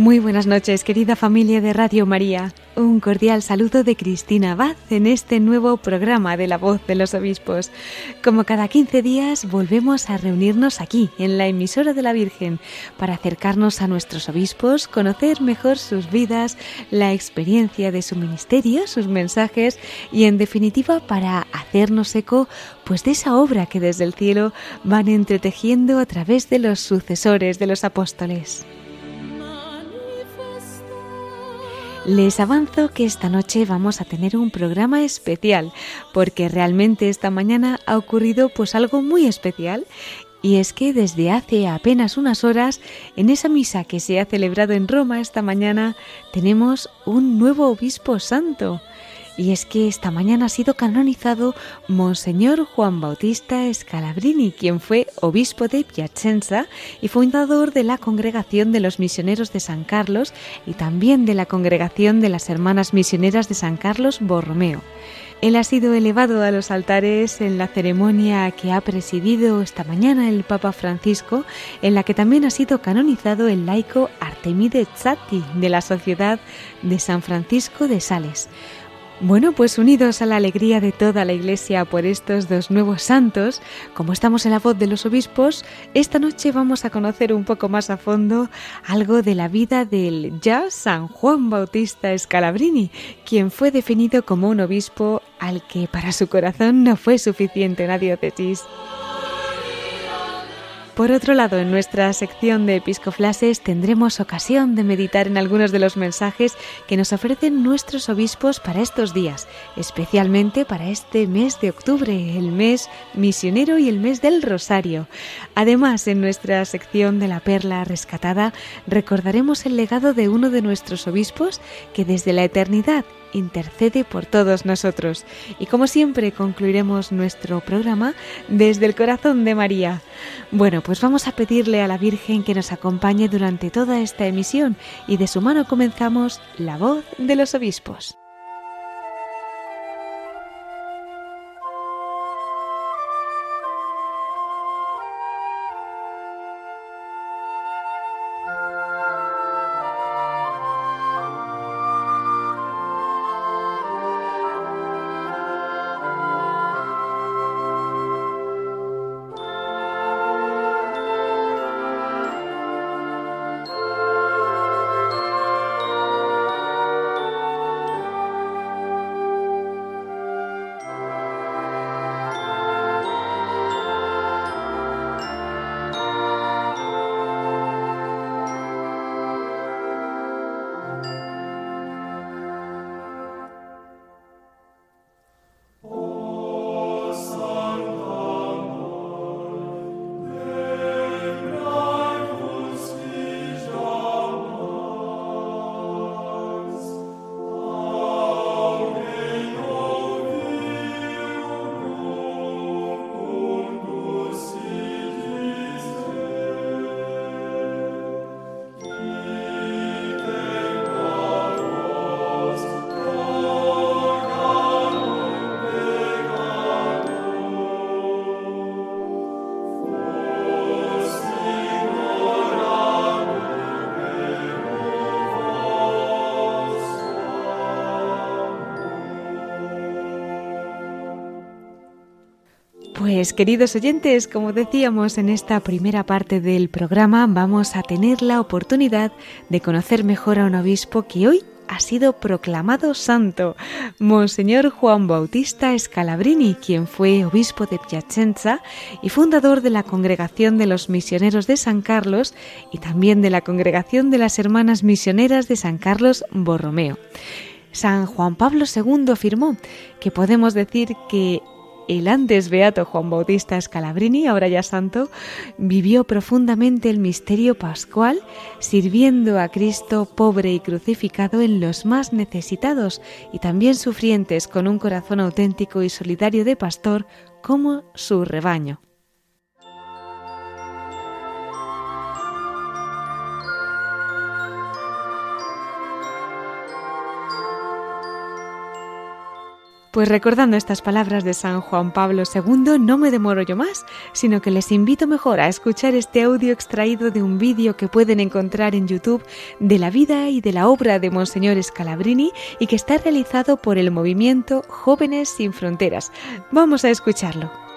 Muy buenas noches, querida familia de Radio María. Un cordial saludo de Cristina Abad en este nuevo programa de La Voz de los Obispos. Como cada 15 días volvemos a reunirnos aquí, en la emisora de la Virgen, para acercarnos a nuestros obispos, conocer mejor sus vidas, la experiencia de su ministerio, sus mensajes y en definitiva para hacernos eco pues de esa obra que desde el cielo van entretejiendo a través de los sucesores de los apóstoles. Les avanzo que esta noche vamos a tener un programa especial, porque realmente esta mañana ha ocurrido pues algo muy especial y es que desde hace apenas unas horas, en esa misa que se ha celebrado en Roma esta mañana, tenemos un nuevo obispo santo. Y es que esta mañana ha sido canonizado Monseñor Juan Bautista Scalabrini, quien fue obispo de Piacenza y fundador de la Congregación de los Misioneros de San Carlos y también de la Congregación de las Hermanas Misioneras de San Carlos Borromeo. Él ha sido elevado a los altares en la ceremonia que ha presidido esta mañana el Papa Francisco, en la que también ha sido canonizado el laico Artemide Zatti de la Sociedad de San Francisco de Sales. Bueno, pues unidos a la alegría de toda la Iglesia por estos dos nuevos santos, como estamos en la voz de los obispos, esta noche vamos a conocer un poco más a fondo algo de la vida del ya San Juan Bautista Scalabrini, quien fue definido como un obispo al que para su corazón no fue suficiente la diócesis. Por otro lado, en nuestra sección de episcoflases tendremos ocasión de meditar en algunos de los mensajes que nos ofrecen nuestros obispos para estos días, especialmente para este mes de octubre, el mes misionero y el mes del Rosario. Además, en nuestra sección de la perla rescatada recordaremos el legado de uno de nuestros obispos que desde la eternidad intercede por todos nosotros. Y como siempre concluiremos nuestro programa desde el corazón de María. Bueno, pues vamos a pedirle a la Virgen que nos acompañe durante toda esta emisión y de su mano comenzamos la voz de los obispos. Queridos oyentes, como decíamos en esta primera parte del programa, vamos a tener la oportunidad de conocer mejor a un obispo que hoy ha sido proclamado santo, Monseñor Juan Bautista Scalabrini, quien fue obispo de Piacenza y fundador de la Congregación de los Misioneros de San Carlos y también de la Congregación de las Hermanas Misioneras de San Carlos Borromeo. San Juan Pablo II afirmó que podemos decir que el antes beato Juan Bautista Scalabrini, ahora ya santo, vivió profundamente el misterio pascual, sirviendo a Cristo pobre y crucificado en los más necesitados y también sufrientes con un corazón auténtico y solidario de pastor como su rebaño. Pues recordando estas palabras de San Juan Pablo II, no me demoro yo más, sino que les invito mejor a escuchar este audio extraído de un vídeo que pueden encontrar en YouTube de la vida y de la obra de Monseñor Scalabrini y que está realizado por el movimiento Jóvenes sin Fronteras. Vamos a escucharlo.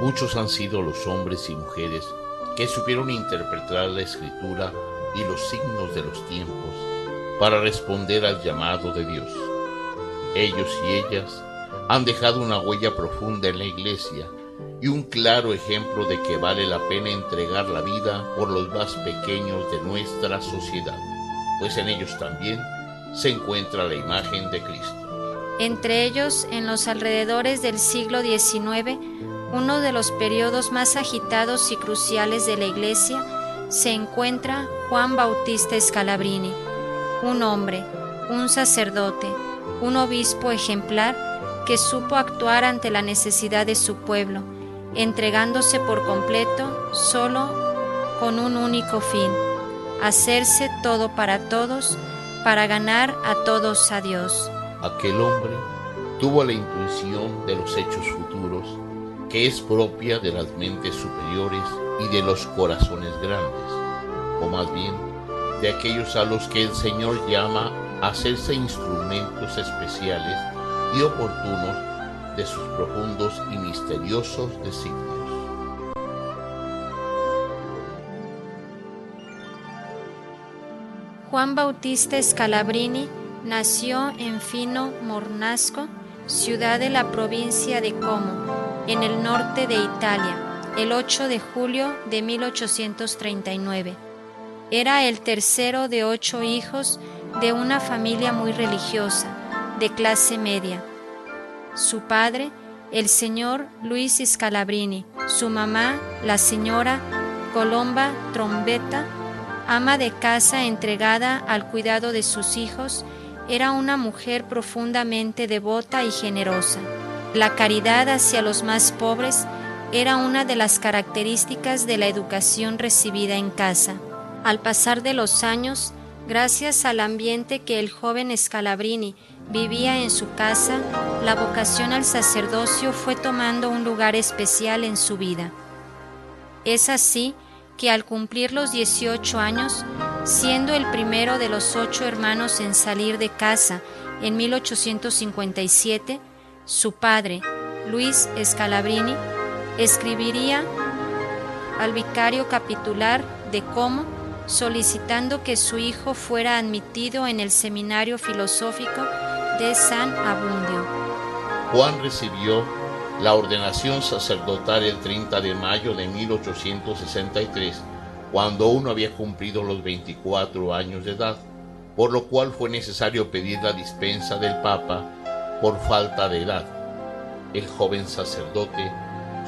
Muchos han sido los hombres y mujeres que supieron interpretar la escritura y los signos de los tiempos para responder al llamado de Dios. Ellos y ellas han dejado una huella profunda en la iglesia y un claro ejemplo de que vale la pena entregar la vida por los más pequeños de nuestra sociedad, pues en ellos también se encuentra la imagen de Cristo. Entre ellos, en los alrededores del siglo XIX, uno de los periodos más agitados y cruciales de la Iglesia, se encuentra Juan Bautista Scalabrini, un hombre, un sacerdote, un obispo ejemplar que supo actuar ante la necesidad de su pueblo, entregándose por completo solo con un único fin, hacerse todo para todos, para ganar a todos a Dios. Aquel hombre tuvo la intuición de los hechos futuros que es propia de las mentes superiores y de los corazones grandes, o más bien de aquellos a los que el Señor llama a hacerse instrumentos especiales y oportunos de sus profundos y misteriosos designios. Juan Bautista Scalabrini nació en Fino Mornasco, ciudad de la provincia de Como, en el norte de Italia, el 8 de julio de 1839. Era el tercero de ocho hijos de una familia muy religiosa, de clase media. Su padre, el señor Luis Scalabrini, su mamá, la señora Colomba Trombetta, ama de casa entregada al cuidado de sus hijos, era una mujer profundamente devota y generosa. La caridad hacia los más pobres era una de las características de la educación recibida en casa. Al pasar de los años, gracias al ambiente que el joven Scalabrini vivía en su casa, la vocación al sacerdocio fue tomando un lugar especial en su vida. Es así que al cumplir los 18 años, siendo el primero de los ocho hermanos en salir de casa en 1857, su padre, Luis Scalabrini, escribiría al vicario capitular de Como solicitando que su hijo fuera admitido en el seminario filosófico de San Abundio. Juan recibió la ordenación sacerdotal el 30 de mayo de 1863, cuando uno había cumplido los 24 años de edad, por lo cual fue necesario pedir la dispensa del Papa por falta de edad. El joven sacerdote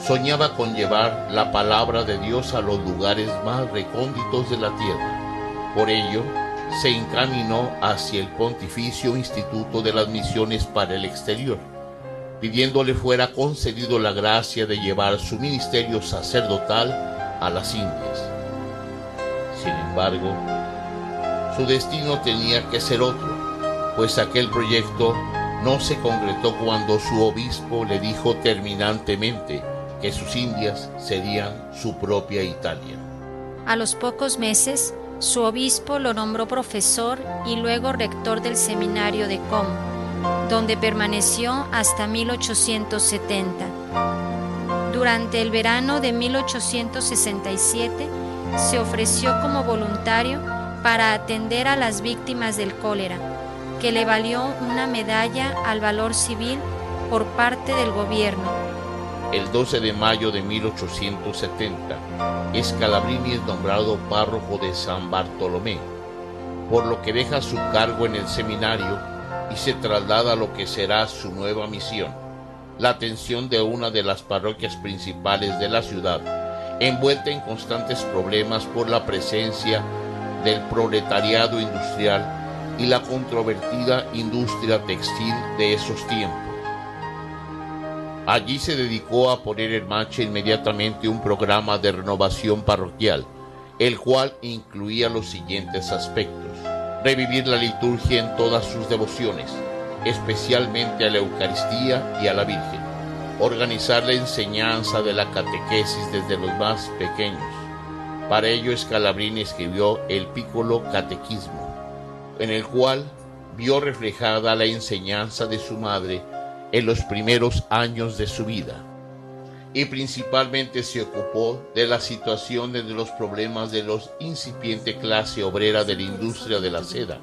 soñaba con llevar la palabra de Dios a los lugares más recónditos de la tierra. Por ello, se encaminó hacia el Pontificio Instituto de las Misiones para el Exterior, pidiéndole fuera concedido la gracia de llevar su ministerio sacerdotal a las Indias. Sin embargo, su destino tenía que ser otro, pues aquel proyecto no se concretó cuando su obispo le dijo terminantemente que sus Indias serían su propia Italia. A los pocos meses, su obispo lo nombró profesor y luego rector del seminario de Como, donde permaneció hasta 1870. Durante el verano de 1867 se ofreció como voluntario para atender a las víctimas del cólera, que le valió una medalla al valor civil por parte del gobierno. El 12 de mayo de 1870, Scalabrini es nombrado párroco de San Bartolomé, por lo que deja su cargo en el seminario y se traslada a lo que será su nueva misión, la atención de una de las parroquias principales de la ciudad, envuelta en constantes problemas por la presencia del proletariado industrial y la controvertida industria textil de esos tiempos. Allí se dedicó a poner en marcha inmediatamente un programa de renovación parroquial, el cual incluía los siguientes aspectos. Revivir la liturgia en todas sus devociones, especialmente a la Eucaristía y a la Virgen. Organizar la enseñanza de la catequesis desde los más pequeños. Para ello Scalabrini escribió el Piccolo Catequismo, en el cual vio reflejada la enseñanza de su madre en los primeros años de su vida y principalmente se ocupó de la situación de los problemas de los incipiente clase obrera de la industria de la seda.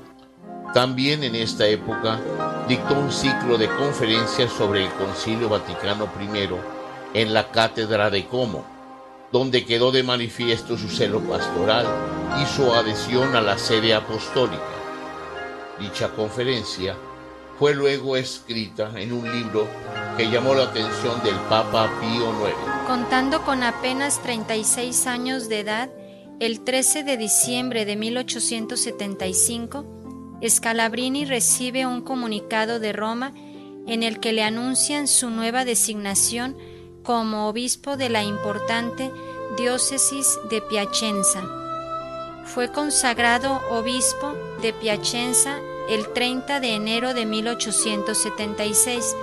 También en esta época dictó un ciclo de conferencias sobre el Concilio Vaticano I en la Cátedra de Como, donde quedó de manifiesto su celo pastoral y su adhesión a la sede apostólica. Dicha conferencia fue luego escrita en un libro que llamó la atención del Papa Pío IX. Contando con apenas 36 años de edad, el 13 de diciembre de 1875, Scalabrini recibe un comunicado de Roma en el que le anuncian su nueva designación como obispo de la importante diócesis de Piacenza. Fue consagrado obispo de Piacenza el 30 de enero de 1876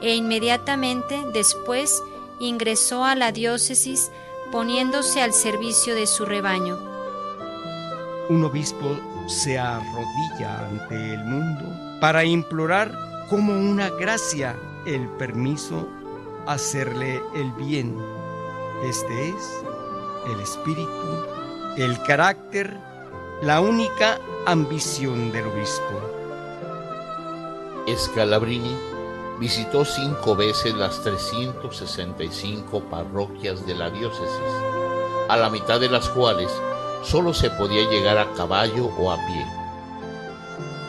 e inmediatamente después ingresó a la diócesis poniéndose al servicio de su rebaño. Un obispo se arrodilla ante el mundo para implorar como una gracia el permiso hacerle el bien. Este es el espíritu, el carácter, la única ambición del obispo. Scalabrini visitó cinco veces las 365 parroquias de la diócesis, a la mitad de las cuales solo se podía llegar a caballo o a pie.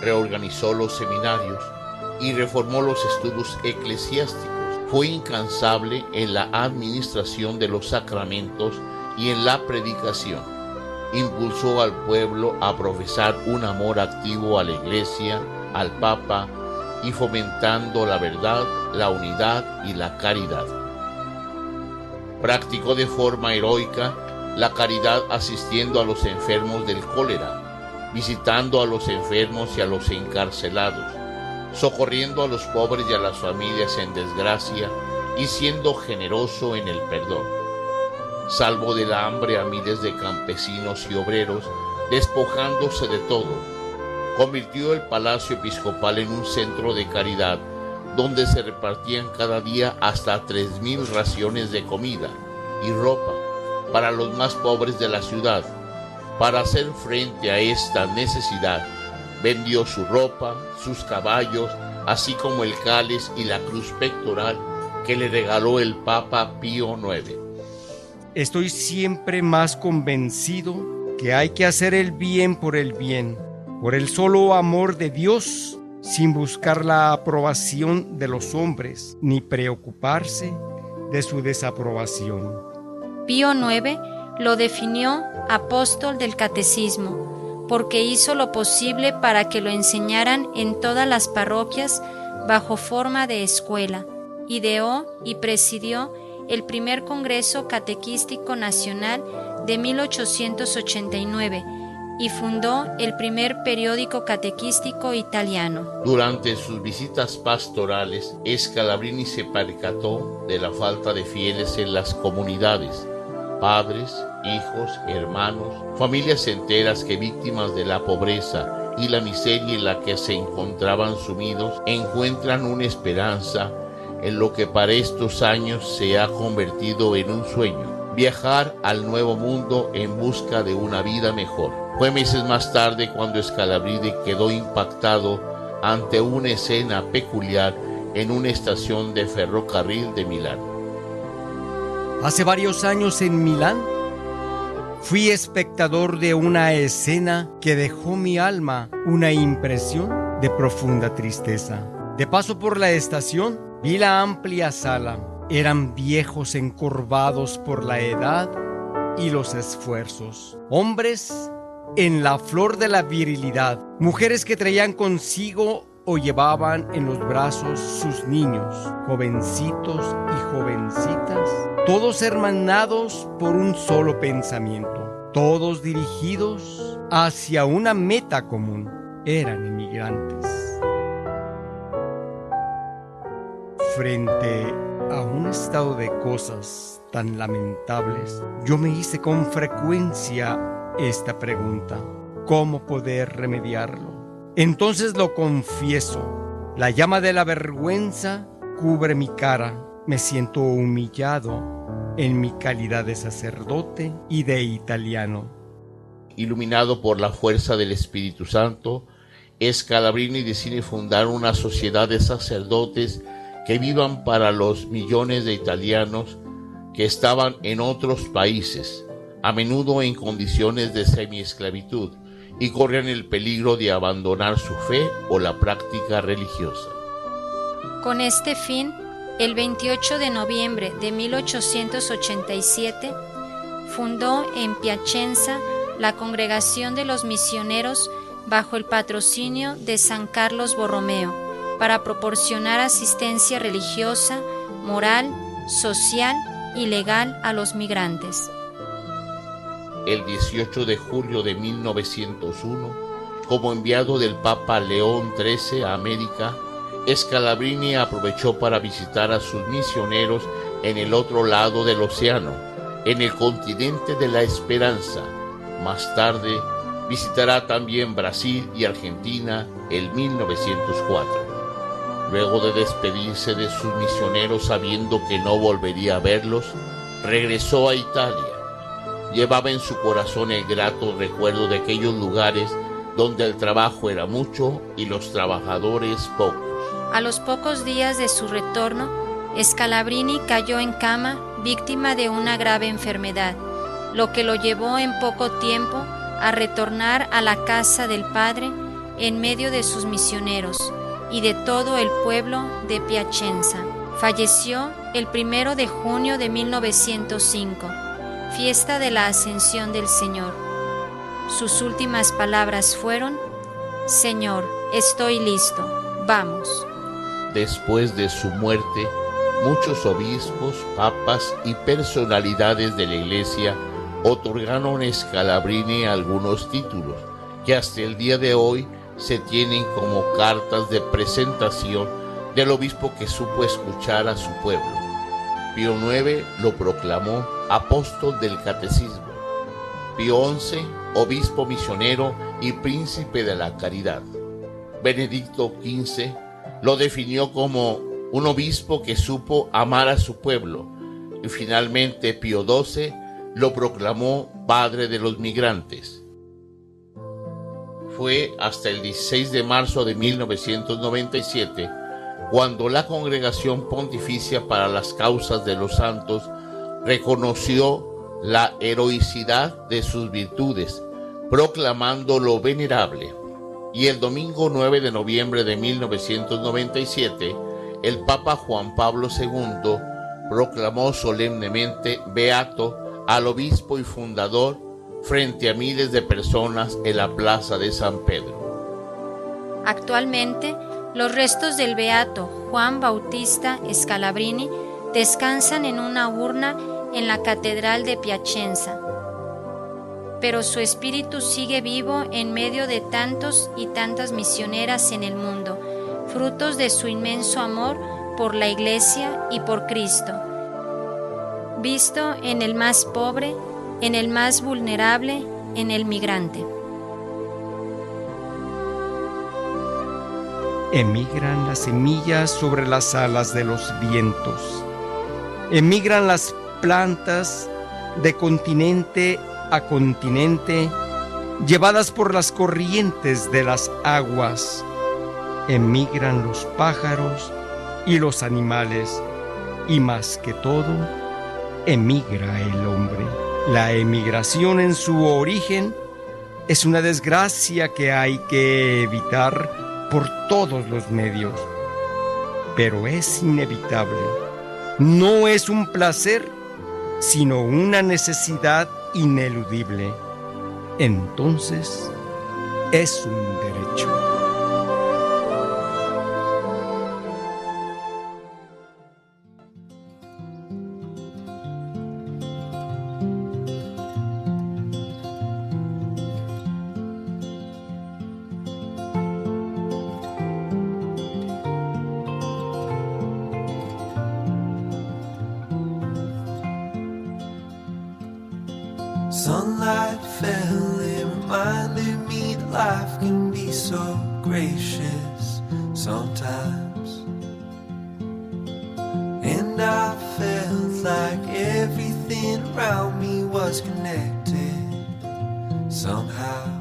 Reorganizó los seminarios y reformó los estudios eclesiásticos. Fue incansable en la administración de los sacramentos y en la predicación impulsó al pueblo a profesar un amor activo a la iglesia, al Papa y fomentando la verdad, la unidad y la caridad. Practicó de forma heroica la caridad asistiendo a los enfermos del cólera, visitando a los enfermos y a los encarcelados, socorriendo a los pobres y a las familias en desgracia y siendo generoso en el perdón salvo del hambre a miles de campesinos y obreros, despojándose de todo. Convirtió el palacio episcopal en un centro de caridad, donde se repartían cada día hasta tres mil raciones de comida y ropa para los más pobres de la ciudad. Para hacer frente a esta necesidad, vendió su ropa, sus caballos, así como el cáliz y la cruz pectoral que le regaló el Papa Pío IX. Estoy siempre más convencido que hay que hacer el bien por el bien, por el solo amor de Dios, sin buscar la aprobación de los hombres, ni preocuparse de su desaprobación. Pío IX lo definió apóstol del catecismo, porque hizo lo posible para que lo enseñaran en todas las parroquias bajo forma de escuela. Ideó y presidió el primer Congreso Catequístico Nacional de 1889 y fundó el primer periódico catequístico italiano. Durante sus visitas pastorales, Scalabrini se percató de la falta de fieles en las comunidades, padres, hijos, hermanos, familias enteras que víctimas de la pobreza y la miseria en la que se encontraban sumidos encuentran una esperanza en lo que para estos años se ha convertido en un sueño, viajar al nuevo mundo en busca de una vida mejor. Fue meses más tarde cuando Scalabrini quedó impactado ante una escena peculiar en una estación de ferrocarril de Milán. Hace varios años en Milán fui espectador de una escena que dejó mi alma una impresión de profunda tristeza. De paso por la estación, vi la amplia sala. Eran viejos encorvados por la edad y los esfuerzos. Hombres en la flor de la virilidad. Mujeres que traían consigo o llevaban en los brazos sus niños, jovencitos y jovencitas, todos hermanados por un solo pensamiento, todos dirigidos hacia una meta común. Eran inmigrantes. Frente a un estado de cosas tan lamentables, yo me hice con frecuencia esta pregunta. ¿Cómo poder remediarlo? Entonces lo confieso. La llama de la vergüenza cubre mi cara. Me siento humillado en mi calidad de sacerdote y de italiano. Iluminado por la fuerza del Espíritu Santo, Scalabrini decide fundar una sociedad de sacerdotes que vivan para los millones de italianos que estaban en otros países, a menudo en condiciones de semiesclavitud, y corrían el peligro de abandonar su fe o la práctica religiosa. Con este fin, el 28 de noviembre de 1887, fundó en Piacenza la Congregación de los Misioneros bajo el patrocinio de San Carlos Borromeo para proporcionar asistencia religiosa, moral, social y legal a los migrantes. El 18 de julio de 1901, como enviado del Papa León XIII a América, Scalabrini aprovechó para visitar a sus misioneros en el otro lado del océano, en el continente de la esperanza. Más tarde, visitará también Brasil y Argentina en 1904. Luego de despedirse de sus misioneros sabiendo que no volvería a verlos, regresó a Italia. Llevaba en su corazón el grato recuerdo de aquellos lugares donde el trabajo era mucho y los trabajadores pocos. A los pocos días de su retorno, Scalabrini cayó en cama víctima de una grave enfermedad, lo que lo llevó en poco tiempo a retornar a la casa del Padre en medio de sus misioneros y de todo el pueblo de Piacenza. Falleció el primero de junio de 1905, fiesta de la Ascensión del Señor. Sus últimas palabras fueron, Señor, estoy listo, vamos. Después de su muerte, muchos obispos, papas y personalidades de la Iglesia otorgaron a Scalabrini algunos títulos que hasta el día de hoy se tienen como cartas de presentación del obispo que supo escuchar a su pueblo. Pío IX lo proclamó apóstol del catecismo. Pío XI, obispo misionero y príncipe de la caridad. Benedicto XV lo definió como un obispo que supo amar a su pueblo. Y finalmente Pío XII lo proclamó padre de los migrantes. Fue hasta el 16 de marzo de 1997 cuando la Congregación Pontificia para las Causas de los Santos reconoció la heroicidad de sus virtudes, proclamando lo venerable. Y el domingo 9 de noviembre de 1997, el Papa Juan Pablo II proclamó solemnemente beato al obispo y fundador frente a miles de personas en la plaza de San Pedro. Actualmente, los restos del beato Juan Bautista Scalabrini descansan en una urna en la Catedral de Piacenza. Pero su espíritu sigue vivo en medio de tantos y tantas misioneras en el mundo, frutos de su inmenso amor por la Iglesia y por Cristo. Visto en el más pobre, en el más vulnerable, en el migrante. Emigran las semillas sobre las alas de los vientos. Emigran las plantas de continente a continente, llevadas por las corrientes de las aguas. Emigran los pájaros y los animales, y más que todo, emigra el hombre. La emigración en su origen es una desgracia que hay que evitar por todos los medios, pero es inevitable. No es un placer, sino una necesidad ineludible. Entonces, es un derecho. was connected somehow.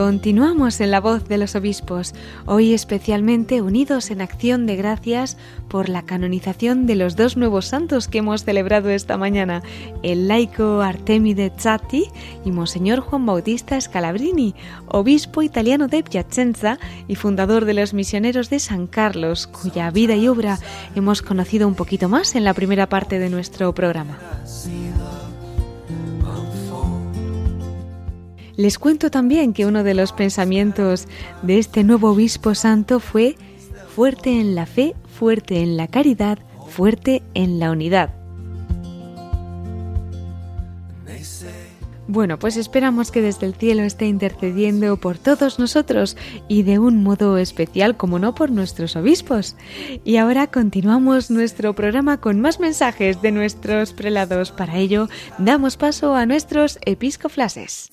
Continuamos en la voz de los obispos, hoy especialmente unidos en acción de gracias por la canonización de los dos nuevos santos que hemos celebrado esta mañana, el laico Artemide Zatti y Monseñor Juan Bautista Scalabrini, obispo italiano de Piacenza y fundador de los misioneros de San Carlos, cuya vida y obra hemos conocido un poquito más en la primera parte de nuestro programa. Les cuento también que uno de los pensamientos de este nuevo obispo santo fue fuerte en la fe, fuerte en la caridad, fuerte en la unidad. Bueno, pues esperamos que desde el cielo esté intercediendo por todos nosotros y de un modo especial, como no, por nuestros obispos. Y ahora continuamos nuestro programa con más mensajes de nuestros prelados. Para ello, damos paso a nuestros episcoflases.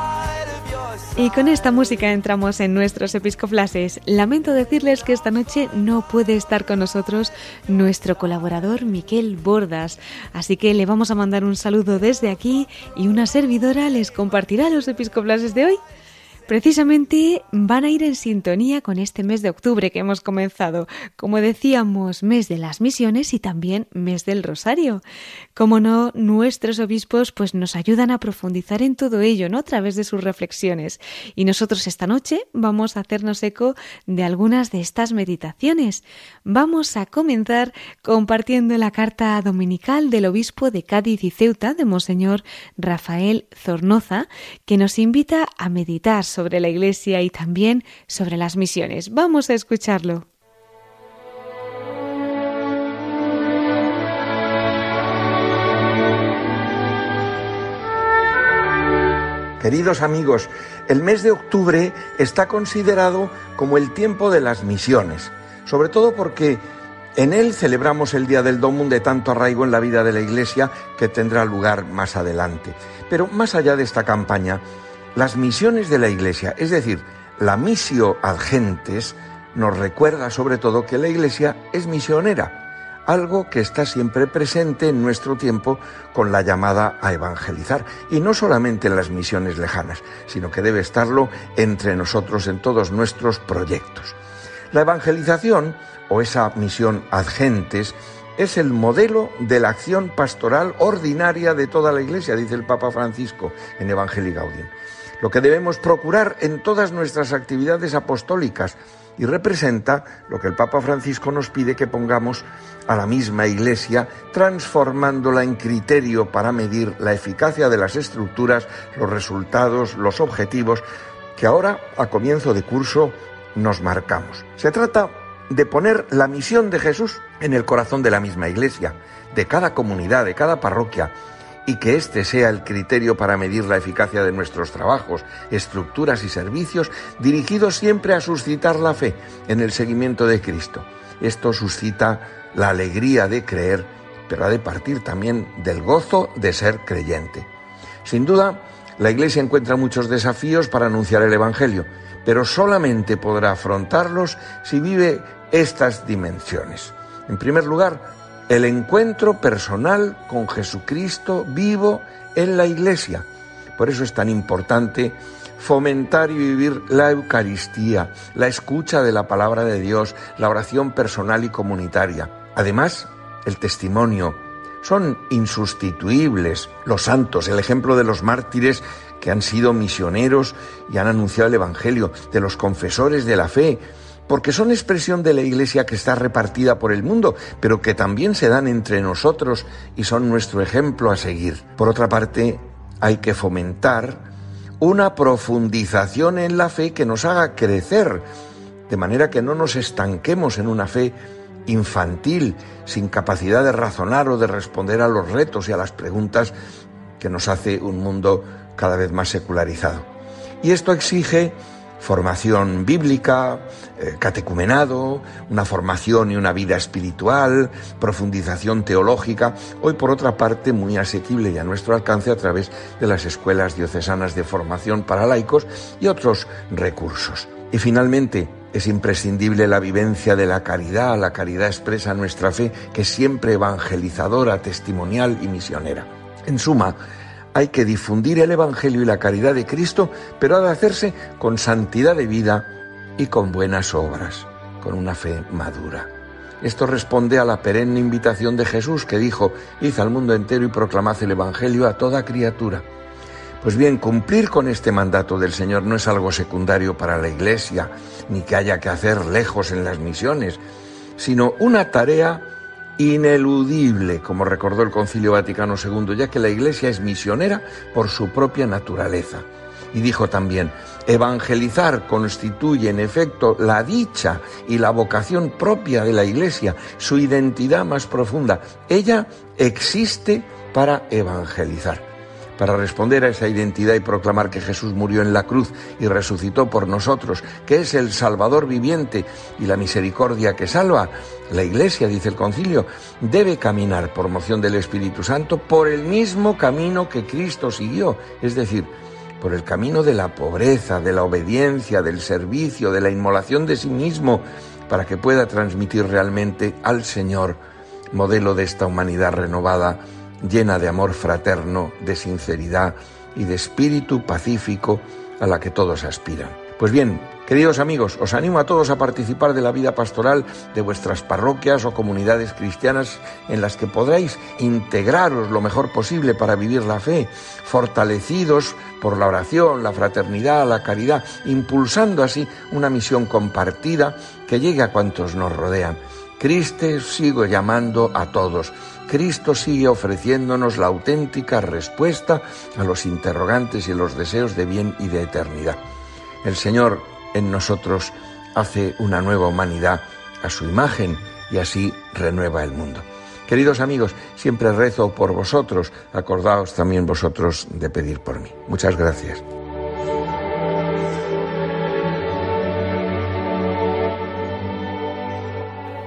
Y con esta música entramos en nuestros episcoflases. Lamento decirles que esta noche no puede estar con nosotros nuestro colaborador Miquel Bordas, así que le vamos a mandar un saludo desde aquí y una servidora les compartirá los episcoflases de hoy. Precisamente van a ir en sintonía con este mes de octubre que hemos comenzado, como decíamos, mes de las misiones y también mes del rosario. Como no, nuestros obispos pues nos ayudan a profundizar en todo ello, ¿no? A través de sus reflexiones. Y nosotros esta noche vamos a hacernos eco de algunas de estas meditaciones. Vamos a comenzar compartiendo la carta dominical del obispo de Cádiz y Ceuta, de Monseñor Rafael Zornoza, que nos invita a meditar sobre sobre la Iglesia y también sobre las misiones. Vamos a escucharlo. Queridos amigos, el mes de octubre está considerado como el tiempo de las misiones, sobre todo porque en él celebramos el Día del Domum de tanto arraigo en la vida de la Iglesia que tendrá lugar más adelante. Pero más allá de esta campaña, las misiones de la Iglesia, es decir, la misio ad gentes, nos recuerda sobre todo que la Iglesia es misionera, algo que está siempre presente en nuestro tiempo con la llamada a evangelizar, y no solamente en las misiones lejanas, sino que debe estarlo entre nosotros en todos nuestros proyectos. La evangelización o esa misión ad gentes es el modelo de la acción pastoral ordinaria de toda la Iglesia, dice el Papa Francisco en Evangelii Gaudium. Lo que debemos procurar en todas nuestras actividades apostólicas y representa lo que el Papa Francisco nos pide que pongamos a la misma Iglesia, transformándola en criterio para medir la eficacia de las estructuras, los resultados, los objetivos que ahora, a comienzo de curso, nos marcamos. Se trata de poner la misión de Jesús en el corazón de la misma iglesia, de cada comunidad, de cada parroquia, y que este sea el criterio para medir la eficacia de nuestros trabajos, estructuras y servicios, dirigidos siempre a suscitar la fe en el seguimiento de Cristo. Esto suscita la alegría de creer, pero ha de partir también del gozo de ser creyente. Sin duda, la Iglesia encuentra muchos desafíos para anunciar el Evangelio, pero solamente podrá afrontarlos si vive estas dimensiones. En primer lugar, el encuentro personal con Jesucristo vivo en la iglesia. Por eso es tan importante fomentar y vivir la Eucaristía, la escucha de la palabra de Dios, la oración personal y comunitaria. Además, el testimonio. Son insustituibles los santos, el ejemplo de los mártires que han sido misioneros y han anunciado el Evangelio, de los confesores de la fe, porque son expresión de la Iglesia que está repartida por el mundo, pero que también se dan entre nosotros y son nuestro ejemplo a seguir. Por otra parte, hay que fomentar una profundización en la fe que nos haga crecer, de manera que no nos estanquemos en una fe infantil, sin capacidad de razonar o de responder a los retos y a las preguntas que nos hace un mundo cada vez más secularizado. Y esto exige formación bíblica, eh, catecumenado, una formación y una vida espiritual, profundización teológica, hoy por otra parte muy asequible y a nuestro alcance a través de las escuelas diocesanas de formación para laicos y otros recursos. Y finalmente, es imprescindible la vivencia de la caridad, la caridad expresa nuestra fe, que es siempre evangelizadora, testimonial y misionera. En suma, hay que difundir el Evangelio y la caridad de Cristo, pero ha de hacerse con santidad de vida y con buenas obras, con una fe madura. Esto responde a la perenne invitación de Jesús que dijo, id al mundo entero y proclamad el Evangelio a toda criatura. Pues bien, cumplir con este mandato del Señor no es algo secundario para la Iglesia, ni que haya que hacer lejos en las misiones, sino una tarea ineludible, como recordó el Concilio Vaticano II, ya que la Iglesia es misionera por su propia naturaleza. Y dijo también, evangelizar constituye en efecto la dicha y la vocación propia de la Iglesia, su identidad más profunda. Ella existe para evangelizar para responder a esa identidad y proclamar que Jesús murió en la cruz y resucitó por nosotros, que es el Salvador viviente y la misericordia que salva, la Iglesia, dice el concilio, debe caminar por moción del Espíritu Santo por el mismo camino que Cristo siguió, es decir, por el camino de la pobreza, de la obediencia, del servicio, de la inmolación de sí mismo, para que pueda transmitir realmente al Señor, modelo de esta humanidad renovada llena de amor fraterno, de sinceridad y de espíritu pacífico a la que todos aspiran. Pues bien, queridos amigos, os animo a todos a participar de la vida pastoral de vuestras parroquias o comunidades cristianas en las que podréis integraros lo mejor posible para vivir la fe, fortalecidos por la oración, la fraternidad, la caridad, impulsando así una misión compartida que llegue a cuantos nos rodean. Cristo sigo llamando a todos Cristo sigue ofreciéndonos la auténtica respuesta a los interrogantes y los deseos de bien y de eternidad. El Señor en nosotros hace una nueva humanidad a su imagen y así renueva el mundo. Queridos amigos, siempre rezo por vosotros. Acordaos también vosotros de pedir por mí. Muchas gracias.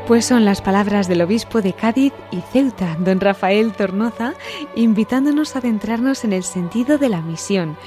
Pues son las palabras del obispo de Cádiz y Ceuta, don Rafael Tornoza, invitándonos a adentrarnos en el sentido de la misión,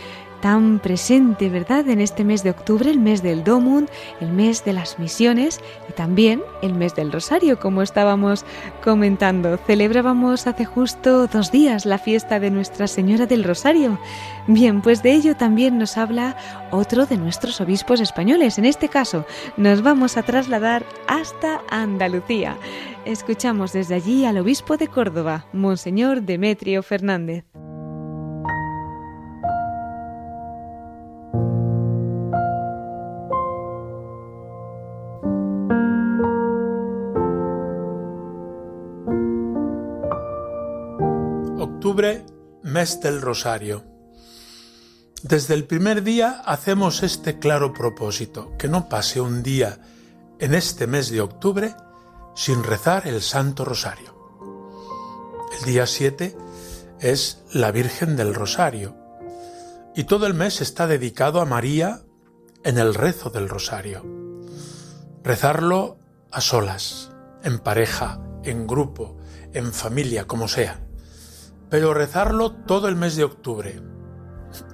tan presente, ¿verdad?, en este mes de octubre, el mes del Domund, el mes de las misiones y también el mes del Rosario, como estábamos comentando. Celebrábamos hace justo dos días la fiesta de Nuestra Señora del Rosario. Bien, pues de ello también nos habla otro de nuestros obispos españoles. En este caso, nos vamos a trasladar hasta Andalucía. Escuchamos desde allí al obispo de Córdoba, Monseñor Demetrio Fernández. Mes del Rosario. Desde el primer día hacemos este claro propósito, que no pase un día en este mes de octubre sin rezar el Santo Rosario. El día 7 es la Virgen del Rosario y todo el mes está dedicado a María en el rezo del Rosario. Rezarlo a solas, en pareja, en grupo, en familia, como sea pero rezarlo todo el mes de octubre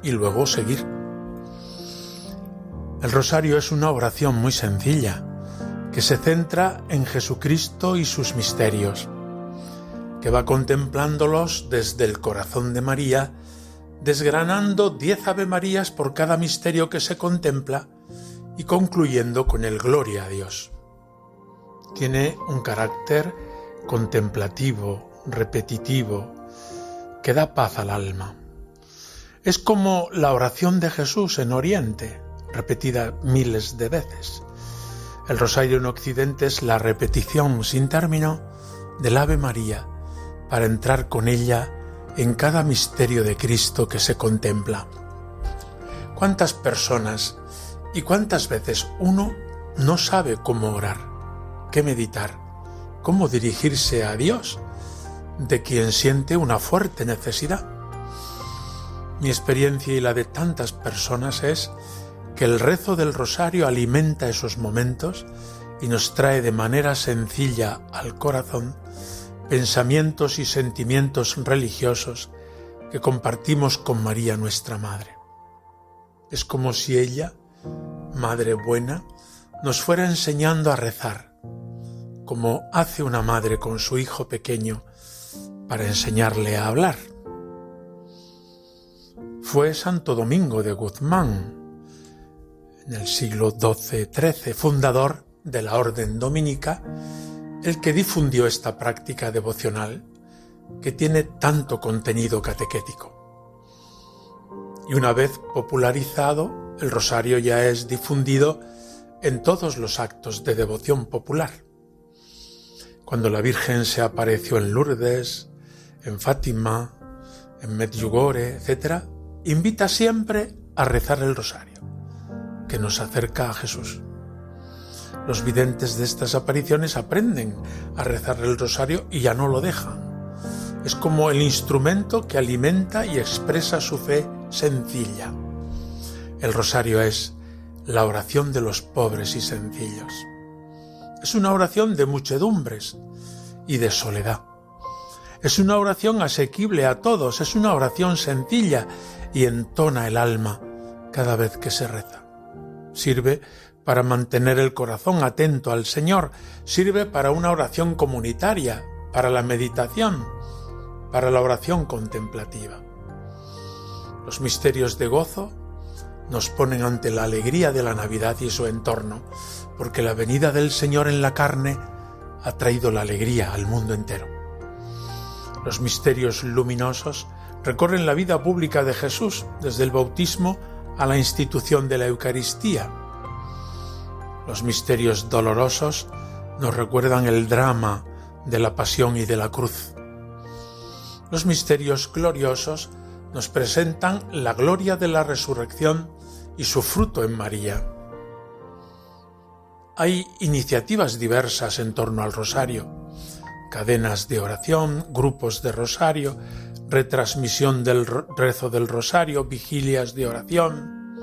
y luego seguir. El rosario es una oración muy sencilla que se centra en Jesucristo y sus misterios, que va contemplándolos desde el corazón de María, desgranando diez Ave Marías por cada misterio que se contempla y concluyendo con el Gloria a Dios. Tiene un carácter contemplativo, repetitivo, que da paz al alma. Es como la oración de Jesús en Oriente, repetida miles de veces. El rosario en Occidente es la repetición sin término del Ave María para entrar con ella en cada misterio de Cristo que se contempla. ¿Cuántas personas y cuántas veces uno no sabe cómo orar, qué meditar, cómo dirigirse a Dios de quien siente una fuerte necesidad. Mi experiencia y la de tantas personas es que el rezo del rosario alimenta esos momentos y nos trae de manera sencilla al corazón pensamientos y sentimientos religiosos que compartimos con María nuestra Madre. Es como si ella, Madre buena, nos fuera enseñando a rezar, como hace una madre con su hijo pequeño para enseñarle a hablar. Fue Santo Domingo de Guzmán, en el siglo XII-XIII, fundador de la Orden Dominica, el que difundió esta práctica devocional que tiene tanto contenido catequético. Y una vez popularizado, el rosario ya es difundido en todos los actos de devoción popular. Cuando la Virgen se apareció en Lourdes, en Fátima, en Medjugorje, etc., invita siempre a rezar el rosario, que nos acerca a Jesús. Los videntes de estas apariciones aprenden a rezar el rosario y ya no lo dejan. Es como el instrumento que alimenta y expresa su fe sencilla. El rosario es la oración de los pobres y sencillos. Es una oración de muchedumbres y de soledad. Es una oración asequible a todos, es una oración sencilla y entona el alma cada vez que se reza. Sirve para mantener el corazón atento al Señor, sirve para una oración comunitaria, para la meditación, para la oración contemplativa. Los misterios de gozo nos ponen ante la alegría de la Navidad y su entorno, porque la venida del Señor en la carne ha traído la alegría al mundo entero. Los misterios luminosos recorren la vida pública de Jesús desde el bautismo a la institución de la Eucaristía. Los misterios dolorosos nos recuerdan el drama de la pasión y de la cruz. Los misterios gloriosos nos presentan la gloria de la resurrección y su fruto en María. Hay iniciativas diversas en torno al rosario cadenas de oración, grupos de rosario, retransmisión del rezo del rosario, vigilias de oración.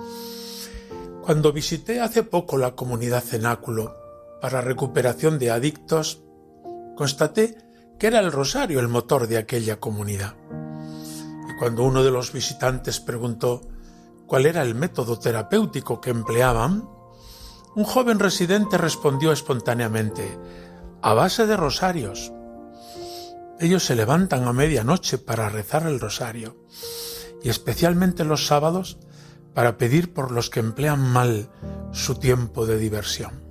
Cuando visité hace poco la comunidad cenáculo para recuperación de adictos, constaté que era el rosario el motor de aquella comunidad. Y cuando uno de los visitantes preguntó cuál era el método terapéutico que empleaban, un joven residente respondió espontáneamente, a base de rosarios. Ellos se levantan a medianoche para rezar el rosario, y especialmente los sábados para pedir por los que emplean mal su tiempo de diversión.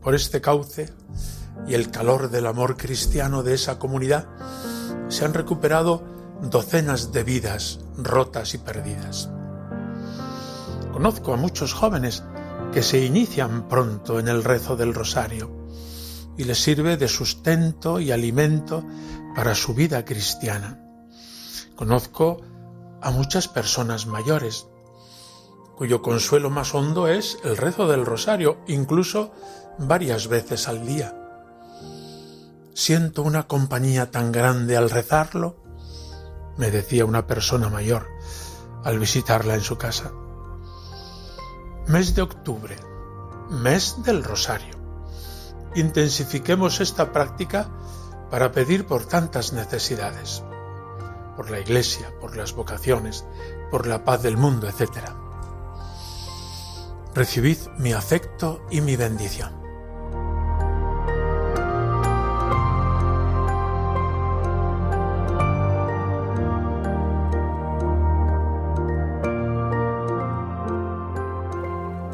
Por este cauce y el calor del amor cristiano de esa comunidad, se han recuperado docenas de vidas rotas y perdidas. Conozco a muchos jóvenes que se inician pronto en el rezo del rosario y les sirve de sustento y alimento para su vida cristiana. Conozco a muchas personas mayores cuyo consuelo más hondo es el rezo del rosario, incluso varias veces al día. Siento una compañía tan grande al rezarlo, me decía una persona mayor al visitarla en su casa. Mes de octubre, mes del rosario. Intensifiquemos esta práctica para pedir por tantas necesidades, por la Iglesia, por las vocaciones, por la paz del mundo, etc. Recibid mi afecto y mi bendición.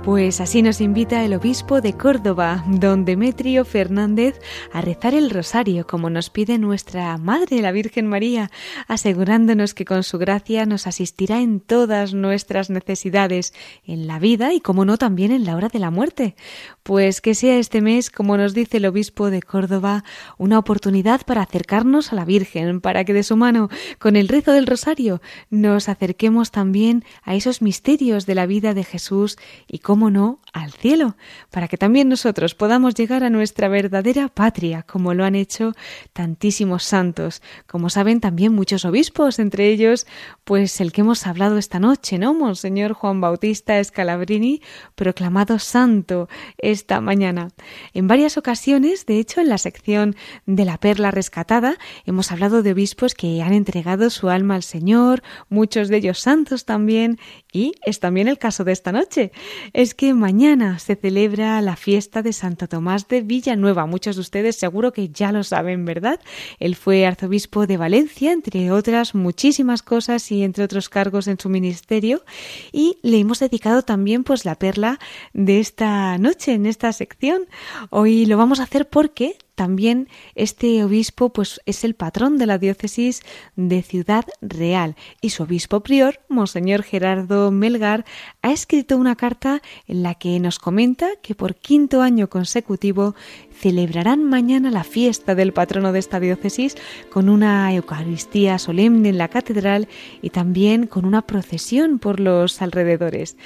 Pues así nos invita el obispo de Córdoba, don Demetrio Fernández, a rezar el rosario como nos pide nuestra Madre, la Virgen María, asegurándonos que con su gracia nos asistirá en todas nuestras necesidades, en la vida y, como no, también en la hora de la muerte. Pues que sea este mes, como nos dice el obispo de Córdoba, una oportunidad para acercarnos a la Virgen, para que de su mano, con el rezo del rosario, nos acerquemos también a esos misterios de la vida de Jesús y cómo no, al cielo, para que también nosotros podamos llegar a nuestra verdadera patria, como lo han hecho tantísimos santos, como saben también muchos obispos, entre ellos, pues el que hemos hablado esta noche, ¿no? Monseñor Juan Bautista Scalabrini, proclamado santo esta mañana. En varias ocasiones, de hecho, en la sección de la perla rescatada, hemos hablado de obispos que han entregado su alma al Señor, muchos de ellos santos también, y es también el caso de esta noche. Es que mañana se celebra la fiesta de Santo Tomás de Villanueva. Muchos de ustedes seguro que ya lo saben, ¿verdad? Él fue arzobispo de Valencia, entre otras muchísimas cosas y entre otros cargos en su ministerio. Y le hemos dedicado también pues la perla de esta noche en esta sección. Hoy lo vamos a hacer porque también este obispo pues es el patrón de la diócesis de Ciudad Real y su obispo prior, Monseñor Gerardo Melgar, ha escrito una carta en la que nos comenta que por quinto año consecutivo celebrarán mañana la fiesta del patrono de esta diócesis con una Eucaristía solemne en la catedral y también con una procesión por los alrededores.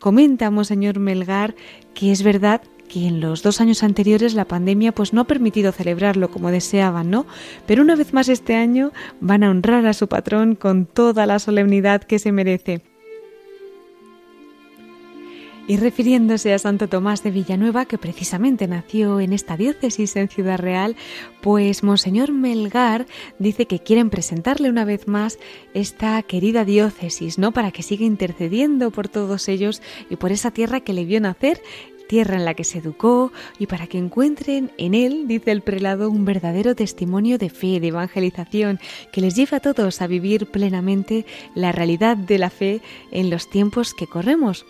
Comenta Monseñor Melgar que es verdad que en los dos años anteriores la pandemia pues no ha permitido celebrarlo como deseaban, ¿no? Pero una vez más este año van a honrar a su patrón con toda la solemnidad que se merece. Y refiriéndose a Santo Tomás de Villanueva, que precisamente nació en esta diócesis en Ciudad Real, pues Monseñor Melgar dice que quieren presentarle una vez más esta querida diócesis, ¿no? Para que siga intercediendo por todos ellos y por esa tierra que le vio nacer tierra en la que se educó y para que encuentren en él, dice el prelado, un verdadero testimonio de fe, de evangelización, que les lleva a todos a vivir plenamente la realidad de la fe en los tiempos que corremos.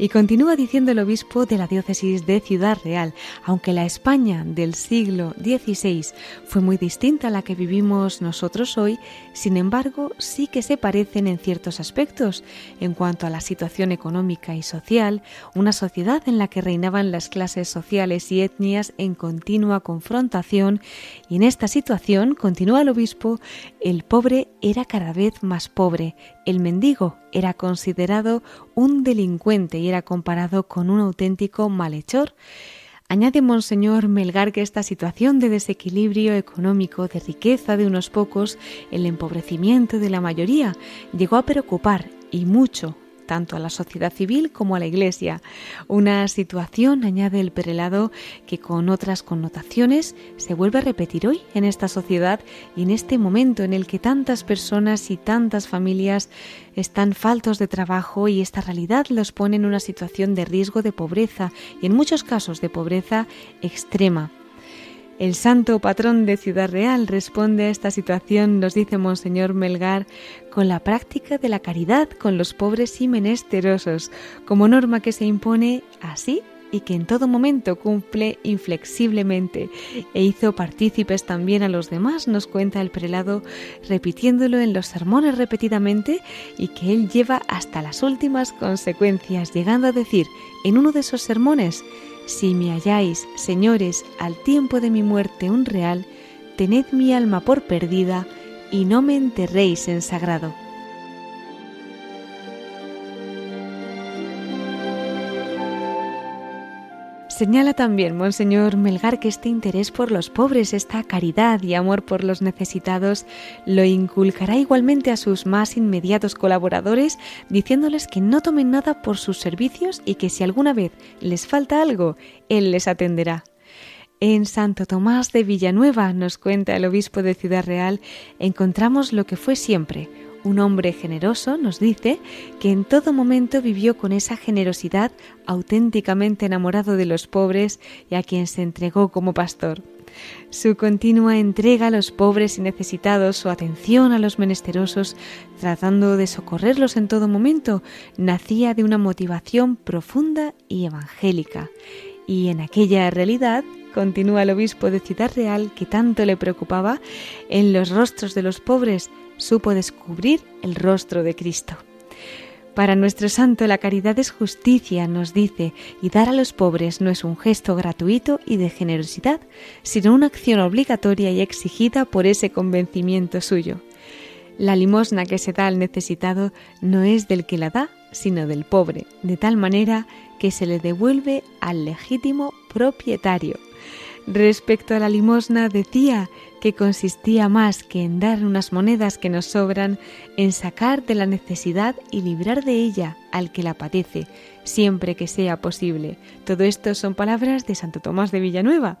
Y continúa diciendo el obispo de la diócesis de Ciudad Real, aunque la España del siglo XVI fue muy distinta a la que vivimos nosotros hoy, sin embargo sí que se parecen en ciertos aspectos. En cuanto a la situación económica y social, una sociedad en la que reinaban las clases sociales y etnias en continua confrontación, y en esta situación, continúa el obispo, el pobre era cada vez más pobre el mendigo era considerado un delincuente y era comparado con un auténtico malhechor. Añade Monseñor Melgar que esta situación de desequilibrio económico, de riqueza de unos pocos, el empobrecimiento de la mayoría, llegó a preocupar y mucho tanto a la sociedad civil como a la Iglesia. Una situación, añade el prelado, que con otras connotaciones se vuelve a repetir hoy en esta sociedad y en este momento en el que tantas personas y tantas familias están faltos de trabajo y esta realidad los pone en una situación de riesgo de pobreza y en muchos casos de pobreza extrema. El santo patrón de Ciudad Real responde a esta situación, nos dice Monseñor Melgar, con la práctica de la caridad con los pobres y menesterosos, como norma que se impone así y que en todo momento cumple inflexiblemente. E hizo partícipes también a los demás, nos cuenta el prelado, repitiéndolo en los sermones repetidamente y que él lleva hasta las últimas consecuencias, llegando a decir en uno de esos sermones, si me halláis, señores, al tiempo de mi muerte un real, tened mi alma por perdida y no me enterréis en sagrado. Señala también Monseñor Melgar que este interés por los pobres, esta caridad y amor por los necesitados, lo inculcará igualmente a sus más inmediatos colaboradores, diciéndoles que no tomen nada por sus servicios y que si alguna vez les falta algo, Él les atenderá. En Santo Tomás de Villanueva, nos cuenta el obispo de Ciudad Real, encontramos lo que fue siempre, un hombre generoso nos dice que en todo momento vivió con esa generosidad auténticamente enamorado de los pobres y a quien se entregó como pastor. Su continua entrega a los pobres y necesitados, su atención a los menesterosos, tratando de socorrerlos en todo momento, nacía de una motivación profunda y evangélica. Y en aquella realidad continúa el obispo de Ciudad Real que tanto le preocupaba, en los rostros de los pobres supo descubrir el rostro de Cristo. Para nuestro santo la caridad es justicia, nos dice, y dar a los pobres no es un gesto gratuito y de generosidad, sino una acción obligatoria y exigida por ese convencimiento suyo. La limosna que se da al necesitado no es del que la da, sino del pobre, de tal manera que se le devuelve al legítimo propietario. Respecto a la limosna decía que consistía más que en dar unas monedas que nos sobran, en sacar de la necesidad y librar de ella al que la padece, siempre que sea posible. Todo esto son palabras de Santo Tomás de Villanueva.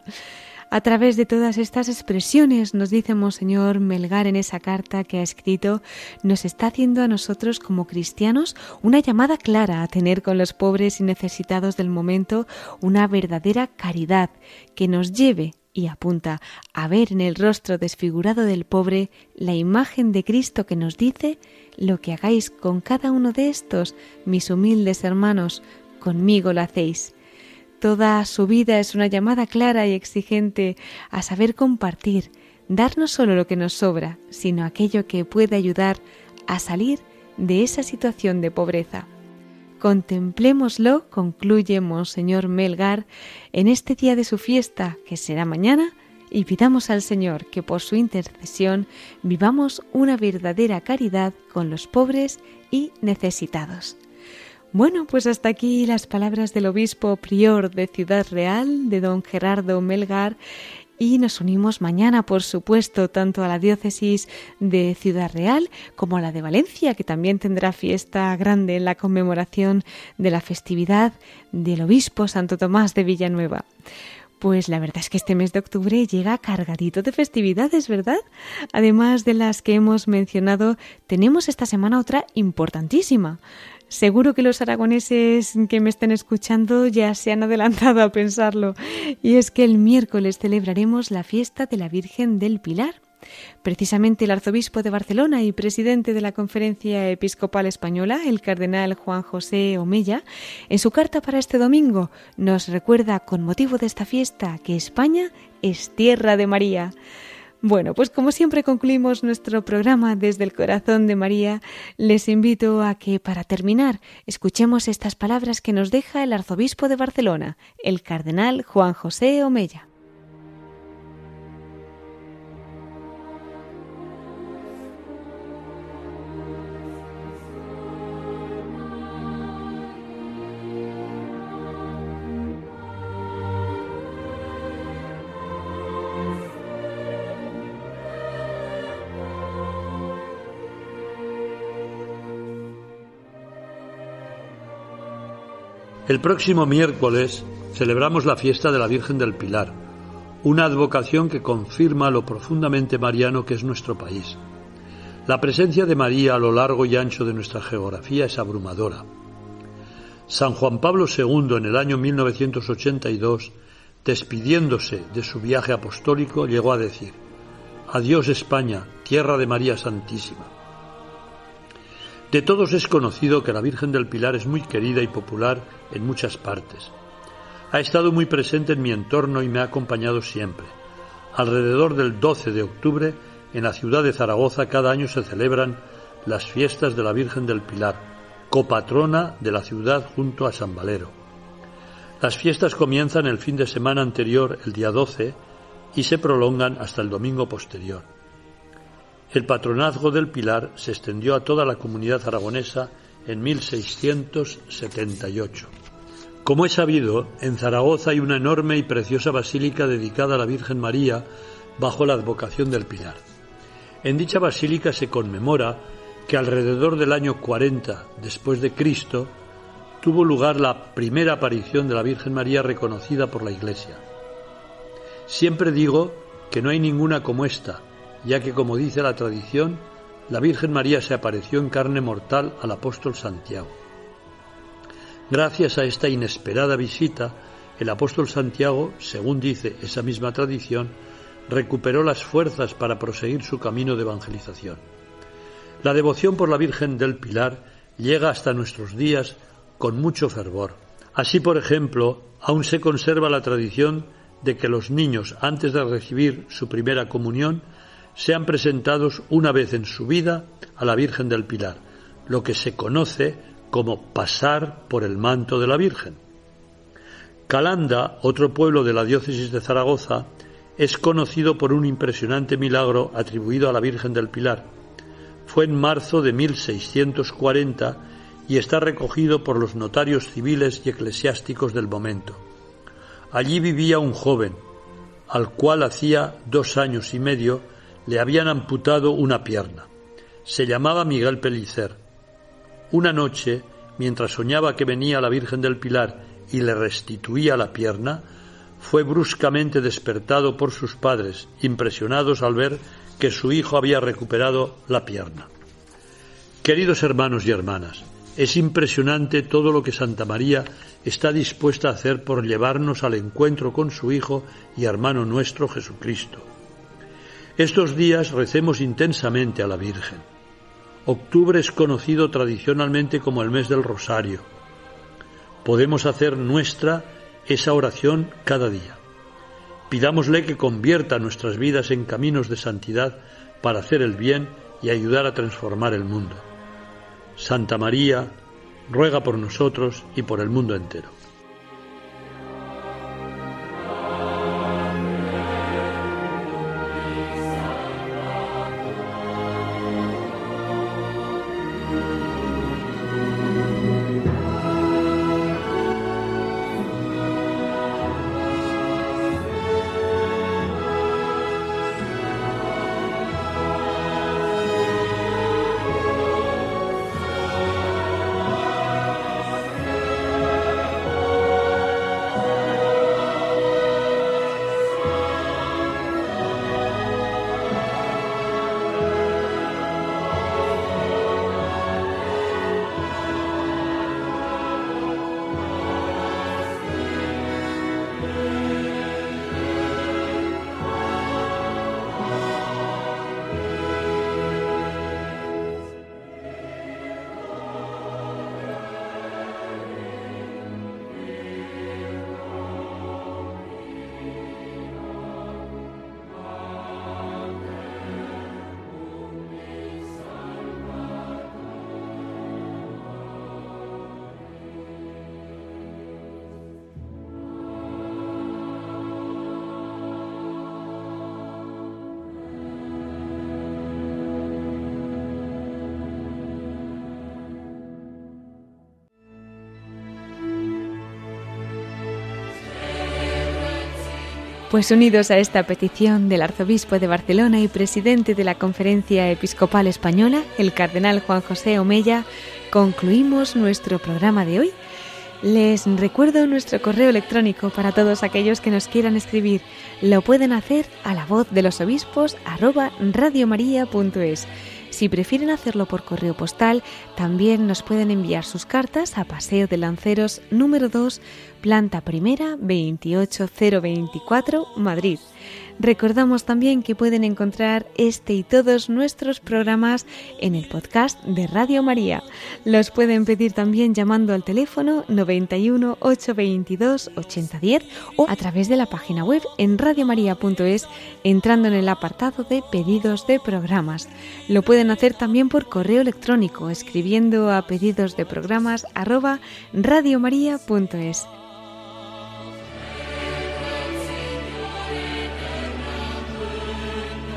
A través de todas estas expresiones, nos dice Monseñor Melgar en esa carta que ha escrito, nos está haciendo a nosotros como cristianos una llamada clara a tener con los pobres y necesitados del momento una verdadera caridad que nos lleve y apunta a ver en el rostro desfigurado del pobre la imagen de Cristo que nos dice, lo que hagáis con cada uno de estos, mis humildes hermanos, conmigo lo hacéis. Toda su vida es una llamada clara y exigente a saber compartir, dar no solo lo que nos sobra, sino aquello que puede ayudar a salir de esa situación de pobreza. Contemplémoslo, concluye Monseñor Melgar, en este día de su fiesta, que será mañana, y pidamos al Señor que por su intercesión vivamos una verdadera caridad con los pobres y necesitados. Bueno, pues hasta aquí las palabras del obispo prior de Ciudad Real, de don Gerardo Melgar, y nos unimos mañana, por supuesto, tanto a la diócesis de Ciudad Real como a la de Valencia, que también tendrá fiesta grande en la conmemoración de la festividad del obispo Santo Tomás de Villanueva. Pues la verdad es que este mes de octubre llega cargadito de festividades, ¿verdad? Además de las que hemos mencionado, tenemos esta semana otra importantísima. Seguro que los aragoneses que me estén escuchando ya se han adelantado a pensarlo, y es que el miércoles celebraremos la fiesta de la Virgen del Pilar. Precisamente el arzobispo de Barcelona y presidente de la Conferencia Episcopal Española, el cardenal Juan José Omella, en su carta para este domingo nos recuerda con motivo de esta fiesta que España es tierra de María. Bueno, pues como siempre concluimos nuestro programa desde el corazón de María, les invito a que para terminar escuchemos estas palabras que nos deja el arzobispo de Barcelona, el cardenal Juan José Omella. El próximo miércoles celebramos la fiesta de la Virgen del Pilar, una advocación que confirma lo profundamente mariano que es nuestro país. La presencia de María a lo largo y ancho de nuestra geografía es abrumadora. San Juan Pablo II en el año 1982, despidiéndose de su viaje apostólico, llegó a decir, Adiós España, tierra de María Santísima. De todos es conocido que la Virgen del Pilar es muy querida y popular en muchas partes. Ha estado muy presente en mi entorno y me ha acompañado siempre. Alrededor del 12 de octubre, en la ciudad de Zaragoza cada año se celebran las fiestas de la Virgen del Pilar, copatrona de la ciudad junto a San Valero. Las fiestas comienzan el fin de semana anterior, el día 12, y se prolongan hasta el domingo posterior. El patronazgo del Pilar se extendió a toda la comunidad aragonesa en 1678. Como es sabido, en Zaragoza hay una enorme y preciosa basílica dedicada a la Virgen María bajo la advocación del Pilar. En dicha basílica se conmemora que alrededor del año 40 después de Cristo tuvo lugar la primera aparición de la Virgen María reconocida por la Iglesia. Siempre digo que no hay ninguna como esta, ya que, como dice la tradición, la Virgen María se apareció en carne mortal al apóstol Santiago. Gracias a esta inesperada visita, el apóstol Santiago, según dice esa misma tradición, recuperó las fuerzas para proseguir su camino de evangelización. La devoción por la Virgen del Pilar llega hasta nuestros días con mucho fervor. Así, por ejemplo, aún se conserva la tradición de que los niños, antes de recibir su primera comunión, sean presentados una vez en su vida a la Virgen del Pilar, lo que se conoce como pasar por el manto de la Virgen. Calanda, otro pueblo de la diócesis de Zaragoza, es conocido por un impresionante milagro atribuido a la Virgen del Pilar. Fue en marzo de 1640 y está recogido por los notarios civiles y eclesiásticos del momento. Allí vivía un joven, al cual hacía dos años y medio le habían amputado una pierna. Se llamaba Miguel Pellicer. Una noche, mientras soñaba que venía la Virgen del Pilar y le restituía la pierna, fue bruscamente despertado por sus padres, impresionados al ver que su hijo había recuperado la pierna. Queridos hermanos y hermanas, es impresionante todo lo que Santa María está dispuesta a hacer por llevarnos al encuentro con su Hijo y hermano nuestro Jesucristo. Estos días recemos intensamente a la Virgen. Octubre es conocido tradicionalmente como el mes del Rosario. Podemos hacer nuestra esa oración cada día. Pidámosle que convierta nuestras vidas en caminos de santidad para hacer el bien y ayudar a transformar el mundo. Santa María, ruega por nosotros y por el mundo entero. Pues unidos a esta petición del arzobispo de Barcelona y presidente de la Conferencia Episcopal Española, el cardenal Juan José Omella, concluimos nuestro programa de hoy Les recuerdo nuestro correo electrónico para todos aquellos que nos quieran escribir. Lo pueden hacer a la voz de los obispos arroba radiomaria.es. Si prefieren hacerlo por correo postal, también nos pueden enviar sus cartas a Paseo de Lanceros número 2, planta primera 28024, Madrid. Recordamos también que pueden encontrar este y todos nuestros programas en el podcast de Radio María. Los pueden pedir también llamando al teléfono 91 822 8010 o a través de la página web en radiomaria.es entrando en el apartado de pedidos de programas. Lo pueden hacer también por correo electrónico escribiendo a pedidos de programas arroba radiomaria.es.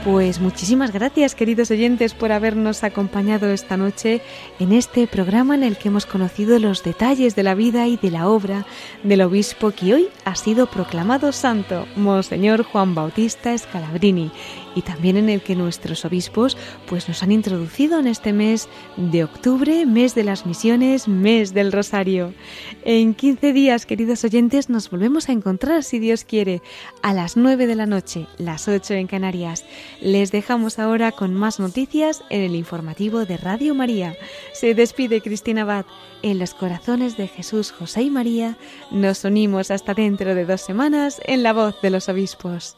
Pues muchísimas gracias, queridos oyentes, por habernos acompañado esta noche en este programa en el que hemos conocido los detalles de la vida y de la obra del obispo que hoy ha sido proclamado santo, Monseñor Juan Bautista Scalabrini y también en el que nuestros obispos pues nos han introducido en este mes de octubre, mes de las misiones, mes del rosario. En 15 días, queridos oyentes, nos volvemos a encontrar, si Dios quiere, a las 9 de la noche, las 8 en Canarias. Les dejamos ahora con más noticias en el informativo de Radio María. Se despide Cristina Abad. En los corazones de Jesús, José y María, nos unimos hasta dentro de dos semanas en la voz de los obispos.